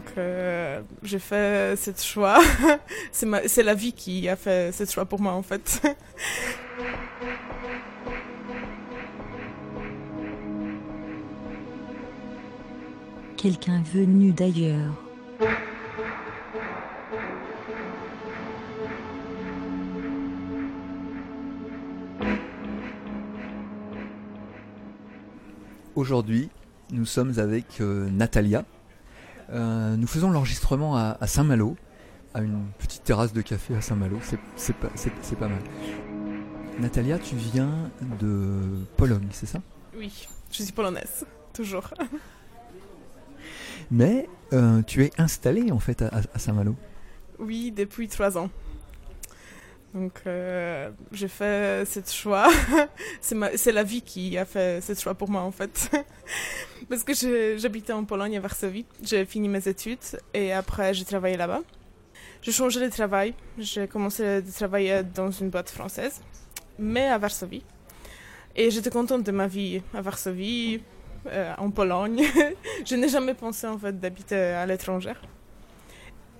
Donc euh, j'ai fait ce choix. c'est la vie qui a fait ce choix pour moi en fait. Quelqu'un venu d'ailleurs. Aujourd'hui, nous sommes avec euh, Natalia. Euh, nous faisons l'enregistrement à, Saint-Malo, à une petite terrasse de café à Saint-Malo. C'est pas, pas mal. Natalia, tu viens de Pologne, c'est ça? Oui, je suis polonaise, toujours. Mais euh, tu es installée en fait à Saint-Malo Oui, depuis trois ans. Donc euh, j'ai fait ce choix. c'est la vie qui a fait ce choix pour moi en fait. Parce que j'habitais en Pologne à Varsovie. J'ai fini mes études et après j'ai travaillé là-bas. J'ai changé de travail. J'ai commencé à travailler dans une boîte française, mais à Varsovie. Et j'étais contente de ma vie à Varsovie, euh, en Pologne. je n'ai jamais pensé en fait d'habiter à l'étranger.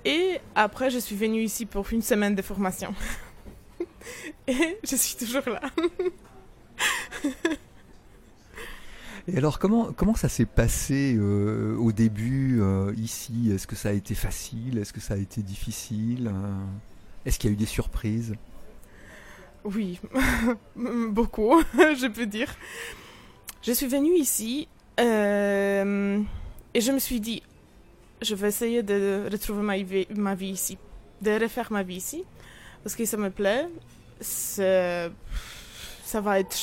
Et après, je suis venue ici pour une semaine de formation. Et je suis toujours là. Et alors, comment, comment ça s'est passé euh, au début euh, ici? Est-ce que ça a été facile? Est-ce que ça a été difficile? Euh? Est-ce qu'il y a eu des surprises? Oui, beaucoup, je peux dire. Je suis venue ici et je me suis dit, je vais essayer de retrouver ma vie, ma vie ici, de refaire ma vie ici parce que ça me plaît. Ça va être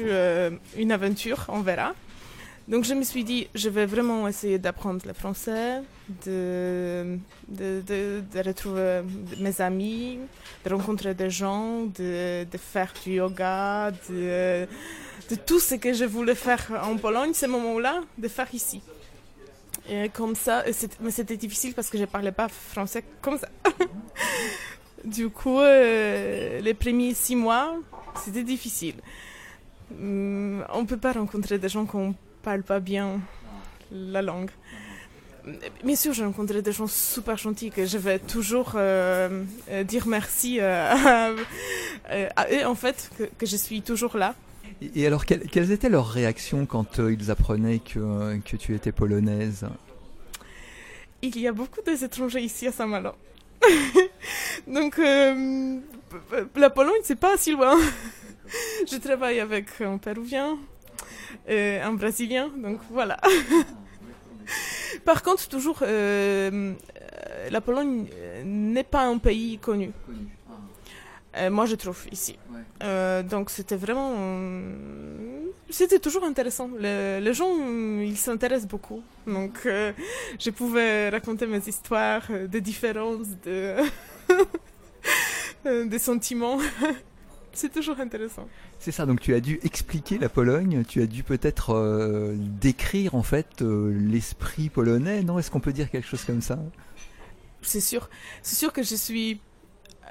euh, une aventure, on verra. Donc je me suis dit, je vais vraiment essayer d'apprendre le français, de, retrouver mes amis, de rencontrer des gens, de, faire du yoga, de, tout ce que je voulais faire en Pologne, ce moment-là, de faire ici. Comme ça, mais c'était difficile parce que je ne parlais pas français comme ça. Du coup, euh, les premiers six mois, c'était difficile. Hum, on ne peut pas rencontrer des gens qui ne parlent pas bien la langue. Bien sûr, j'ai rencontré des gens super gentils que je vais toujours euh, euh, dire merci à, eux, en fait, que, je suis toujours là. Et alors, quelles, étaient leurs réactions quand ils apprenaient que, que tu étais polonaise? Il y a beaucoup d'étrangers ici à Saint-Malo. Donc, euh, la Pologne, c'est pas si loin. Je travaille avec un Péruvien et un Brésilien, donc voilà. Par contre, toujours, euh, la Pologne n'est pas un pays connu. Euh, moi, je trouve ici. donc, c'était vraiment. c'était toujours intéressant. les gens, ils s'intéressent beaucoup. Donc, je pouvais raconter mes histoires de différences, de. des sentiments. C'est toujours intéressant. C'est ça, donc tu as dû expliquer la Pologne, tu as dû peut-être euh, décrire en fait euh, l'esprit polonais, non Est-ce qu'on peut dire quelque chose comme ça? C'est sûr, c'est sûr que je suis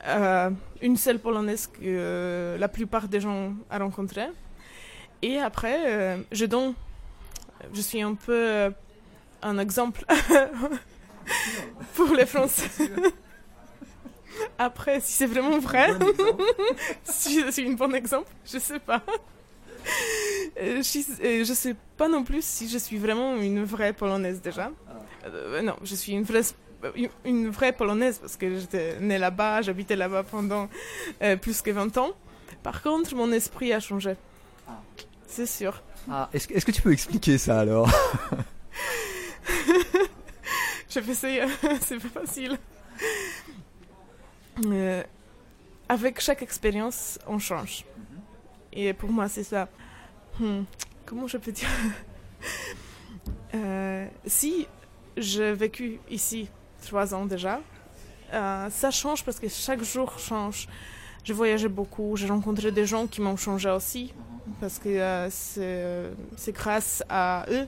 euh, une seule polonaise que la plupart des gens ont rencontré. Et après, je donne, je suis un peu un exemple pour les Français. Après, si c'est vraiment vrai, si c'est un bon exemple, je sais pas. Euh, je, euh, je sais pas non plus si je suis vraiment une vraie polonaise déjà. Euh, non, je suis une vraie, une vraie polonaise parce que j'étais née là-bas, j'habitais là-bas pendant plus que 20 ans. Par contre, mon esprit a changé. C'est sûr. Ah, est-ce, est que tu peux expliquer ça alors Je vais essayer, c'est pas facile. Euh, avec chaque expérience, on change. Et pour moi, c'est ça. Hmm, comment je peux dire? Euh, Si j'ai vécu ici trois ans déjà, euh, ça change parce que chaque jour change. Je voyageais beaucoup, j'ai rencontré des gens qui m'ont changé aussi, parce que c'est grâce à eux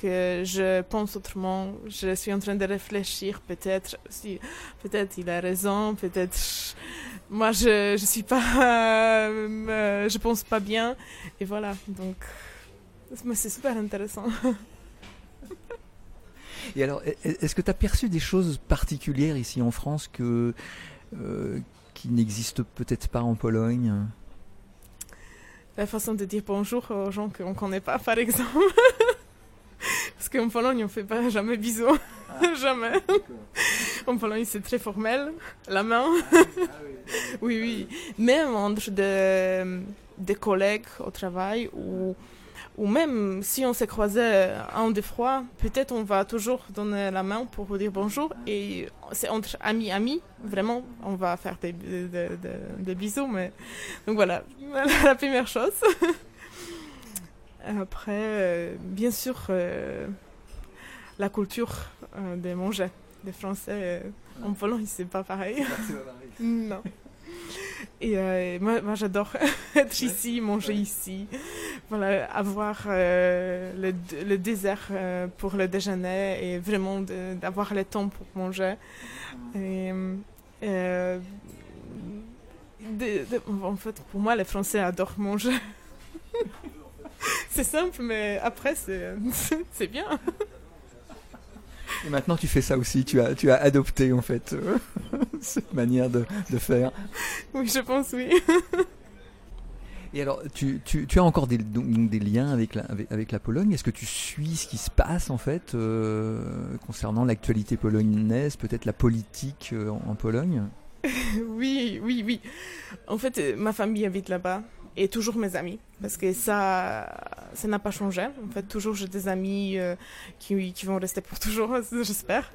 que je pense autrement. Je suis en train de réfléchir, peut-être, si, peut-être il a raison, peut-être moi je je suis pas, euh, je pense pas bien, et voilà. Donc, c'est super intéressant. Et alors, est-ce que tu as perçu des choses particulières ici en France que, qui n'existent peut-être pas en Pologne? La façon de dire bonjour aux gens qu'on ne connaît pas, par exemple. Parce qu'en Pologne, on ne fait pas jamais bisous. Ah. jamais. En Pologne, c'est très formel. La main. Ah, oui, oui. Même entre des, collègues au travail ou, ou même si on s'est croisé un ou deux fois, peut-être on va toujours donner la main pour vous dire bonjour. Et c'est entre amis, amis, vraiment, on va faire des, des bisous. Mais... Donc voilà, la première chose. Après, euh, bien sûr, euh, la culture euh, des manger. Des Français en Pologne, c'est pas pareil. non. Et moi, moi j'adore être ici, manger ici. Voilà, avoir le, le, désert pour le déjeuner et vraiment d'avoir le temps pour manger. Et, en fait, pour moi, les Français adorent manger. c'est simple, mais après, c'est bien. Et maintenant, tu fais ça aussi. Tu as, tu as adopté, en fait, euh, cette manière de, de, faire. Oui, je pense, oui. Et alors, tu, as encore des, liens avec la, Pologne. Est-ce que tu suis ce qui se passe, en fait, euh, concernant l'actualité polonaise, peut-être la politique euh, en Pologne? Oui, oui, oui. En fait, ma famille habite là-bas et toujours mes amis. Parce que ça ça n'a pas changé. En fait toujours j'ai des amis euh, qui, vont rester pour toujours j'espère.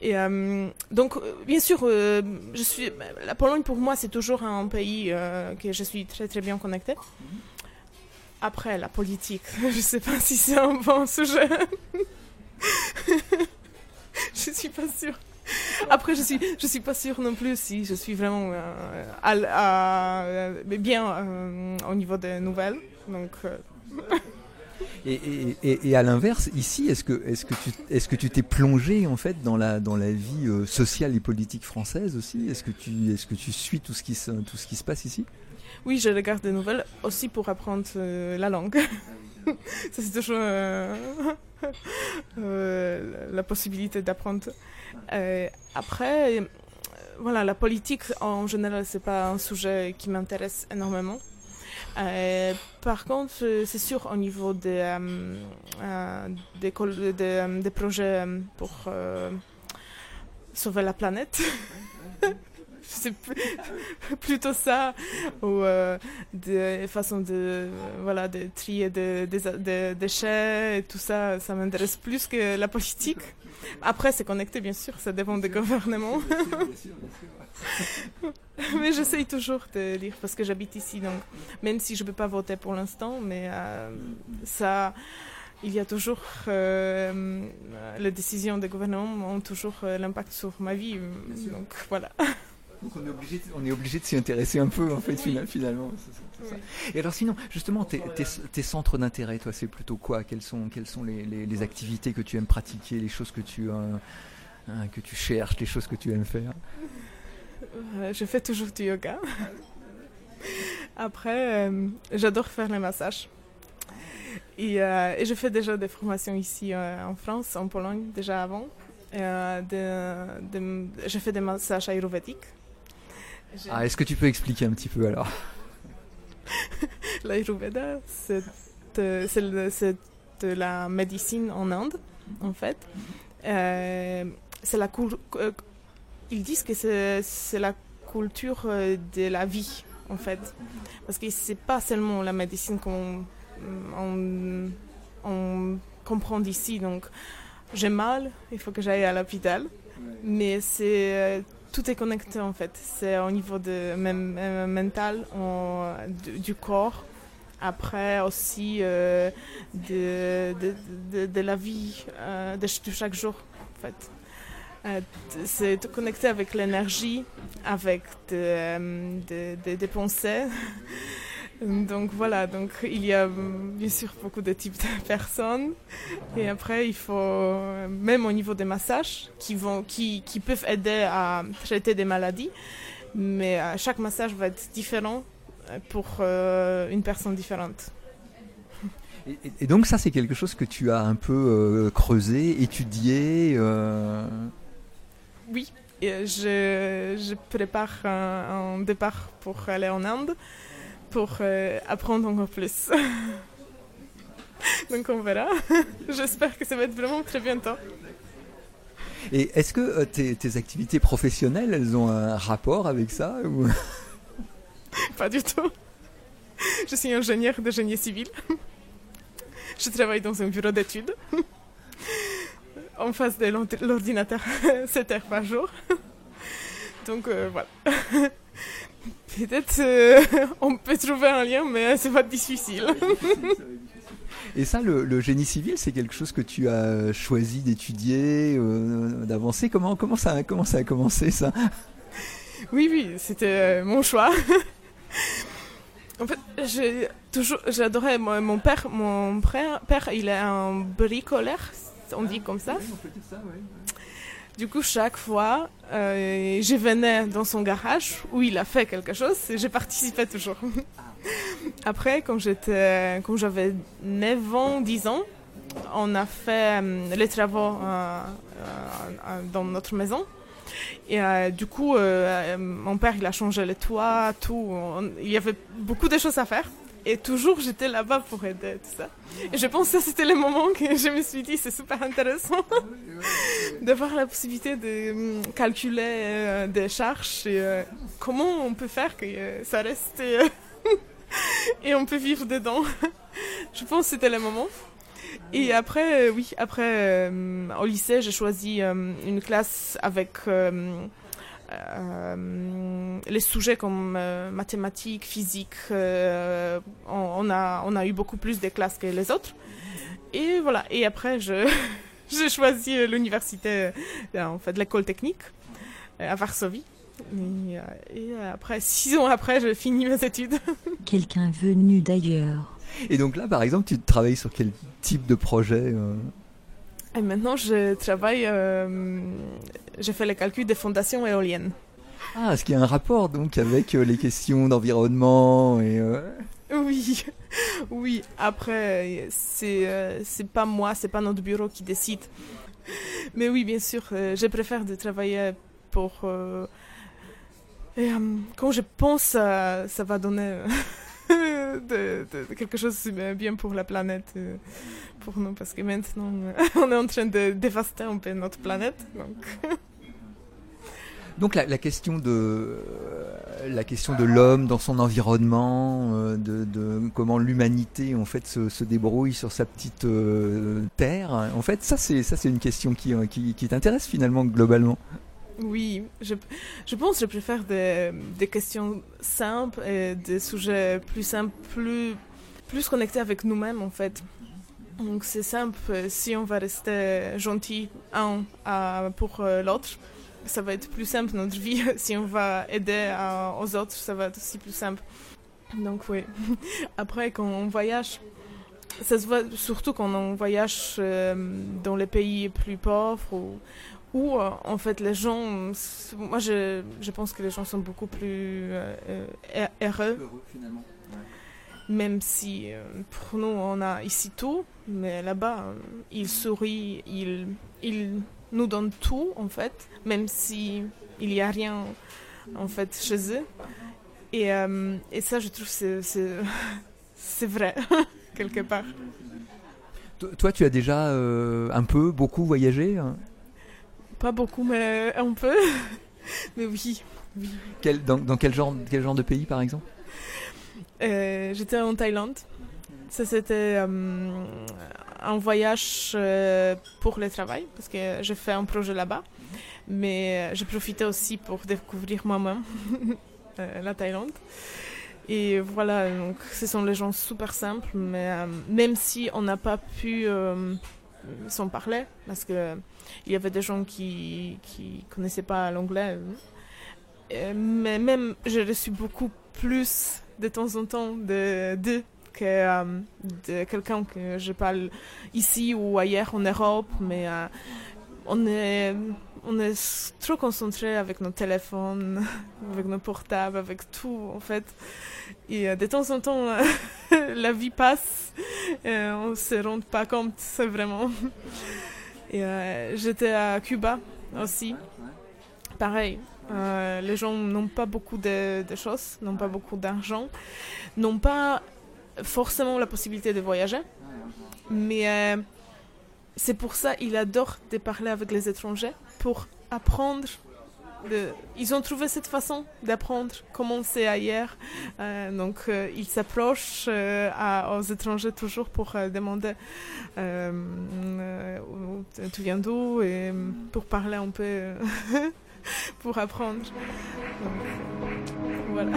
Et euh, donc euh, bien sûr la Pologne pour moi c'est toujours un pays que je suis très très bien connectée. Après la politique je sais pas si c'est un bon sujet. Je suis pas sûre Après, je suis, je suis pas sûre non plus si je suis vraiment euh, à, bien euh, au niveau des nouvelles. Donc. Euh. Et, et, et, à l'inverse, ici, est-ce que, est-ce que tu, est-ce que tu t'es plongé en fait dans la, dans la vie sociale et politique française aussi? Est-ce que tu, est-ce que tu suis tout ce qui se, tout ce qui se passe ici? Oui, je regarde des nouvelles aussi pour apprendre la langue. Ça c'est toujours la possibilité d'apprendre euh, après, euh, voilà, la politique en général, c'est pas un sujet qui m'intéresse énormément. Euh, par contre, c'est sûr au niveau des, des, projets pour sauver la planète. c'est plutôt ça ou des façons de voilà de trier des déchets et tout ça ça m'intéresse plus que la politique après, c'est connecté, bien sûr, ça dépend des gouvernements. mais j'essaye toujours de lire parce que j'habite ici, donc même si je ne peux pas voter pour l'instant, mais euh, ça, il y a toujours euh, les décisions des gouvernements ont toujours euh, l'impact sur ma vie, donc voilà. Donc on est obligé, on est obligé de s'y intéresser un peu en fait finalement. Et alors sinon, justement, tes, tes, centres d'intérêt, toi, c'est plutôt quoi? Quelles sont, quelles sont les, les, activités que tu aimes pratiquer, les choses que tu, euh, hein, que tu cherches, les choses que tu aimes faire? Euh, Je fais toujours du yoga. Après, euh, j'adore faire les massages. Et, et, je fais déjà des formations ici en France, en Pologne, déjà avant. De, de, je fais des massages ayurvédiques. Ah, Est-ce que tu peux expliquer un petit peu alors L'Ayurveda, c'est de la médecine en Inde, en fait. Euh, c'est la euh, ils disent que c'est la culture euh, de la vie, en fait. Parce que c'est pas seulement la médecine qu'on on, on comprend d'ici. Donc, j'ai mal, il faut que j'aille à l'hôpital. Mais c'est tout est connecté en fait. C'est au niveau de même euh, mental, du, corps. Après aussi euh, de, de, la vie euh, de, chaque jour en fait. c'est connecté avec l'énergie, avec des pensées. Donc voilà, donc il y a bien sûr beaucoup de types de personnes. Et après, il faut, même au niveau des massages, qui, vont, qui, qui peuvent aider à traiter des maladies, mais euh, chaque massage va être différent pour euh, une personne différente. Et, et donc ça, c'est quelque chose que tu as un peu euh, creusé, étudié. euh, Oui, je, je prépare un, un départ pour aller en Inde pour euh, apprendre encore plus. Donc on verra. J'espère que ça va être vraiment très bientôt. Et est-ce que euh, tes, tes activités professionnelles, elles ont un rapport avec ça ou... Pas du tout. Je suis ingénieur de génie civil. Je travaille dans un bureau d'études. En face de l'ord- l'ordinateur 7 heures par jour. Donc euh, voilà. Peut-être euh, on peut trouver un lien, mais c'est pas difficile. Et ça, le, le génie civil, c'est quelque chose que tu as choisi d'étudier, euh, d'avancer? Comment, comment, ça, comment ça a commencé ça? Oui, oui, c'était euh, mon choix. en fait, j'ai toujours, j'adorais mon, mon père. Mon père, père, il est un bricoleur, on dit comme ça. Du coup, chaque fois, euh, je venais dans son garage où il a fait quelque chose et j'ai participé toujours. Après, quand j'étais, quand j'avais 9 ans, 10 ans, on a fait euh, les travaux euh, dans notre maison. Et du coup, mon père, il a changé les toits, tout. Il y avait beaucoup de choses à faire. Et toujours, j'étais là-bas pour aider, tout ça. Et je pense que ça, c'était le moment que je me suis dit, c'est super intéressant d'avoir la possibilité de hum, calculer euh, des charges et euh, comment on peut faire que euh, ça reste et on peut vivre dedans. je pense que c'était le moment. Et après, oui, après, au lycée, j'ai choisi une classe avec euh, les sujets comme euh, mathématiques, physique. euh, on, on a, on a eu beaucoup plus de classes que les autres. Et voilà. Et après, je, j'ai choisi l'université, en fait, l'école technique à Varsovie. Et, et après, six ans après, j'ai fini mes études. Quelqu'un venu d'ailleurs. Et donc là, par exemple, tu travailles sur quel type de projet euh? Et maintenant, je travaille, euh, je fais les calculs des fondations éoliennes. Ah, est-ce qu'il y a un rapport donc avec euh, les questions d'environnement et euh, Oui, oui. Après, c'est c'est pas moi, c'est pas notre bureau qui décide. Mais oui, bien sûr, je préfère de travailler pour. et, quand je pense, ça, va donner de, quelque chose de bien pour la planète, euh, pour nous, parce que maintenant, euh, on est en train de dévaster un peu notre planète. Donc, donc la, la question de euh, la question de l'homme dans son environnement, de, comment l'humanité en fait se, débrouille sur sa petite terre. En fait, ça c'est ça c'est une question qui, qui t'intéresse finalement globalement. Oui, je, pense que je préfère des, questions simples et des sujets plus simples, plus, plus connectés avec nous-mêmes en fait. Donc c'est simple, euh, si on va rester gentil un à- pour euh, l'autre, ça va être plus simple notre vie. Si on va aider aux autres, ça va être aussi plus simple. Donc oui. Après, quand on voyage, ça se voit surtout quand on voyage euh, dans les pays plus pauvres ou où euh, en fait les gens, moi je, je pense que les gens sont beaucoup plus euh, euh, heureux, même si euh, pour nous on a ici tout, mais là-bas ils sourient, ils, ils nous donnent tout en fait, même si il y a rien en fait chez eux. Et, et ça je trouve c'est c'est vrai quelque part. To- Toi, tu as déjà un peu, beaucoup voyagé. hein? Pas beaucoup mais un peu, mais oui. oui. Quel, dans, dans quel genre quel genre de pays par exemple? Euh, J'étais en Thaïlande. Ça, c'était euh, un voyage euh, pour le travail, parce que j'ai fait un projet là-bas. Mais euh, j'ai profité aussi pour découvrir moi-même euh, la Thaïlande. Et voilà, donc ce sont les gens super simples, mais euh, même si on n'a pas pu euh, s'en parler, parce que il y avait des gens qui qui connaissaient pas l'anglais, euh, mais même j'ai reçu beaucoup plus de temps en temps de d'eux que euh, de quelqu'un que je parle ici ou ailleurs en Europe, mais euh, on est on est trop concentré avec nos téléphones, avec nos portables, avec tout en fait. Et euh, de temps en temps, la vie passe Et on se rend pas compte, c'est vraiment. Et euh, j'étais à Cuba aussi. Pareil, euh, les gens n'ont pas beaucoup de, choses, n'ont pas beaucoup d'argent, n'ont pas forcément la possibilité de voyager. Mais c'est pour ça qu'il adore de parler avec les étrangers pour apprendre. Ils ont trouvé cette façon d'apprendre comment c'est ailleurs. Euh, donc euh, ils s'approchent euh, aux étrangers toujours pour demander tu viens d'où et pour parler un peu, pour apprendre. Voilà.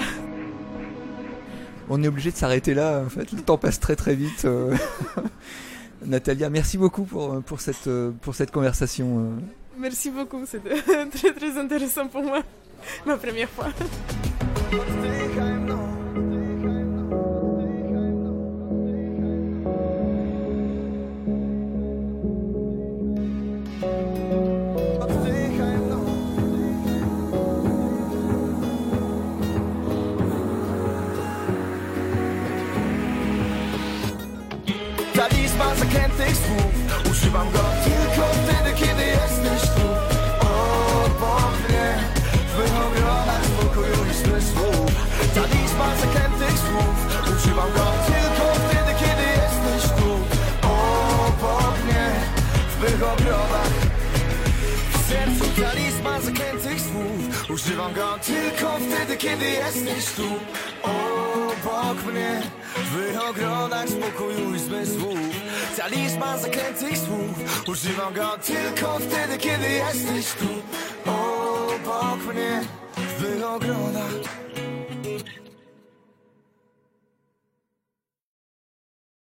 On est obligé de s'arrêter là, en fait. Le temps passe très très vite. Natalia, merci beaucoup pour, pour, cette, pour cette conversation. Merci beaucoup, c'était très très intéressant pour moi. Ma première fois. Go. Tylko wtedy, kiedy jesteś tu. Obok mnie W ogrodach spokoju i zmysłów. Talizman zaklętych słów. Używam go tylko wtedy, kiedy jesteś tu. Obok mnie W ogrodach